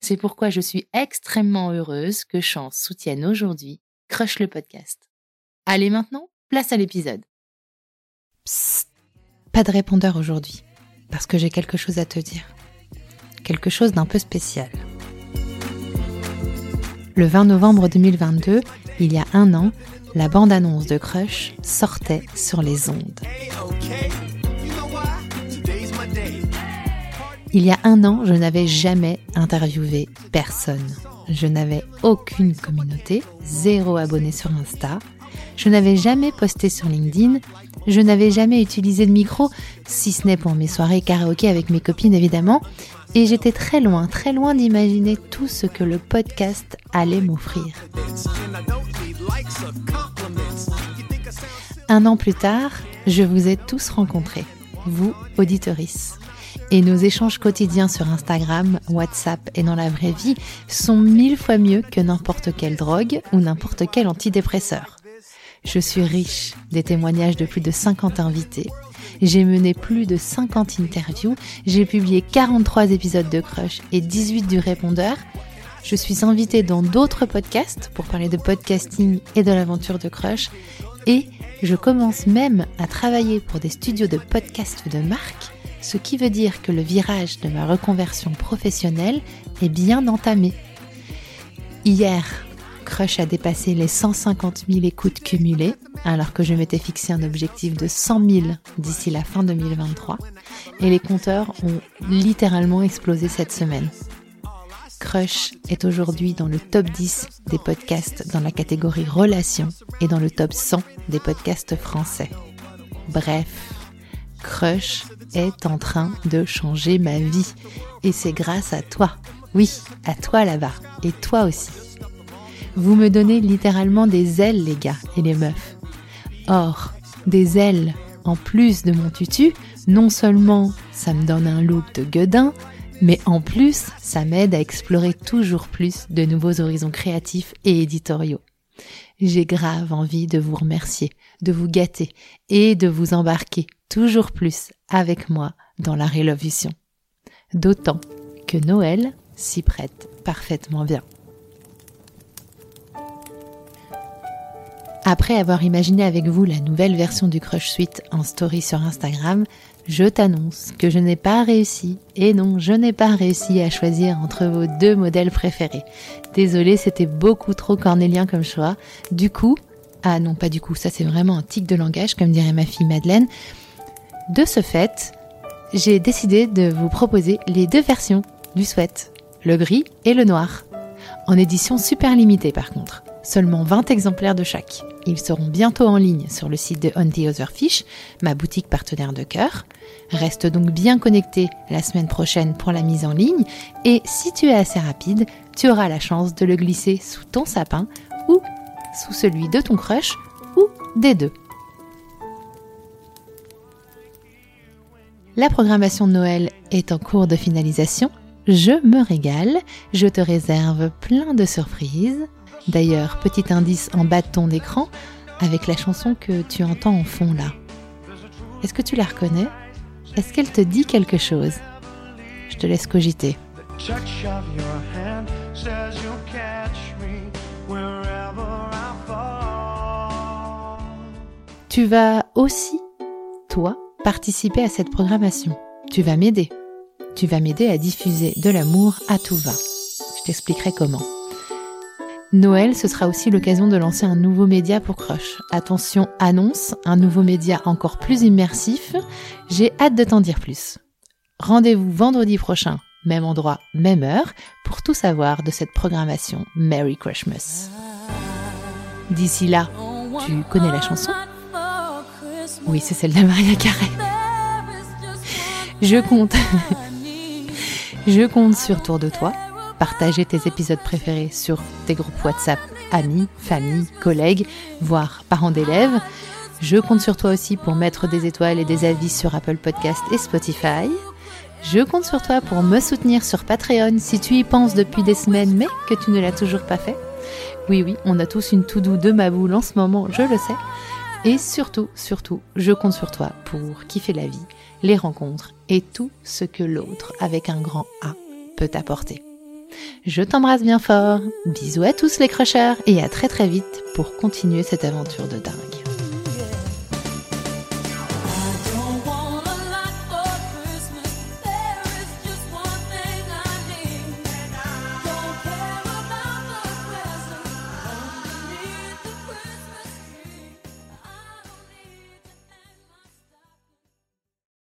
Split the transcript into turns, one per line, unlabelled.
C'est pourquoi je suis extrêmement heureuse que Chance soutienne aujourd'hui Crush le podcast. Allez maintenant, place à l'épisode. Psst, pas de répondeur aujourd'hui, parce que j'ai quelque chose à te dire. Quelque chose d'un peu spécial. Le 20 novembre 2022, il y a un an, la bande-annonce de Crush sortait sur les ondes. Il y a un an, je n'avais jamais interviewé personne. Je n'avais aucune communauté, zéro abonné sur Insta. Je n'avais jamais posté sur LinkedIn. Je n'avais jamais utilisé de micro, si ce n'est pour mes soirées karaoké avec mes copines évidemment. Et j'étais très loin, très loin d'imaginer tout ce que le podcast allait m'offrir. Un an plus tard, je vous ai tous rencontrés, vous, auditoris et nos échanges quotidiens sur Instagram, WhatsApp et dans la vraie vie sont mille fois mieux que n'importe quelle drogue ou n'importe quel antidépresseur. Je suis riche des témoignages de plus de 50 invités. J'ai mené plus de 50 interviews, j'ai publié 43 épisodes de Crush et 18 du répondeur. Je suis invitée dans d'autres podcasts pour parler de podcasting et de l'aventure de Crush et je commence même à travailler pour des studios de podcast de marque ce qui veut dire que le virage de ma reconversion professionnelle est bien entamé. Hier, Crush a dépassé les 150 000 écoutes cumulées, alors que je m'étais fixé un objectif de 100 000 d'ici la fin 2023, et les compteurs ont littéralement explosé cette semaine. Crush est aujourd'hui dans le top 10 des podcasts dans la catégorie relations et dans le top 100 des podcasts français. Bref, Crush est en train de changer ma vie. Et c'est grâce à toi. Oui, à toi là-bas. Et toi aussi. Vous me donnez littéralement des ailes, les gars et les meufs. Or, des ailes en plus de mon tutu, non seulement ça me donne un look de gueudin, mais en plus, ça m'aide à explorer toujours plus de nouveaux horizons créatifs et éditoriaux. J'ai grave envie de vous remercier, de vous gâter et de vous embarquer toujours plus avec moi dans la révolution. D'autant que Noël s'y prête parfaitement bien. Après avoir imaginé avec vous la nouvelle version du Crush Suite en story sur Instagram, je t'annonce que je n'ai pas réussi, et non, je n'ai pas réussi à choisir entre vos deux modèles préférés. Désolée, c'était beaucoup trop cornélien comme choix. Du coup, ah non, pas du coup, ça c'est vraiment un tic de langage, comme dirait ma fille Madeleine. De ce fait, j'ai décidé de vous proposer les deux versions du sweat, le gris et le noir. En édition super limitée par contre, seulement 20 exemplaires de chaque. Ils seront bientôt en ligne sur le site de On the Fish, ma boutique partenaire de cœur. Reste donc bien connecté la semaine prochaine pour la mise en ligne et si tu es assez rapide, tu auras la chance de le glisser sous ton sapin ou sous celui de ton crush ou des deux. La programmation de Noël est en cours de finalisation je me régale, je te réserve plein de surprises. D'ailleurs, petit indice en bas de ton écran avec la chanson que tu entends en fond là. Est-ce que tu la reconnais? Est-ce qu'elle te dit quelque chose? Je te laisse cogiter. Tu vas aussi, toi, participer à cette programmation. Tu vas m'aider. Tu vas m'aider à diffuser de l'amour à tout va. Je t'expliquerai comment. Noël, ce sera aussi l'occasion de lancer un nouveau média pour Crush. Attention, annonce, un nouveau média encore plus immersif. J'ai hâte de t'en dire plus. Rendez-vous vendredi prochain, même endroit, même heure, pour tout savoir de cette programmation Merry Christmas. D'ici là, tu connais la chanson? Oui, c'est celle de Maria Carré. Je compte. Je compte sur Tour de toi. Partager tes épisodes préférés sur tes groupes WhatsApp, amis, famille, collègues, voire parents d'élèves. Je compte sur toi aussi pour mettre des étoiles et des avis sur Apple Podcast et Spotify. Je compte sur toi pour me soutenir sur Patreon si tu y penses depuis des semaines mais que tu ne l'as toujours pas fait. Oui, oui, on a tous une to-do de ma boule en ce moment, je le sais. Et surtout, surtout, je compte sur toi pour kiffer la vie, les rencontres et tout ce que l'autre, avec un grand A, peut t'apporter. Je t'embrasse bien fort, bisous à tous les crocheurs et à très très vite pour continuer cette aventure de dingue.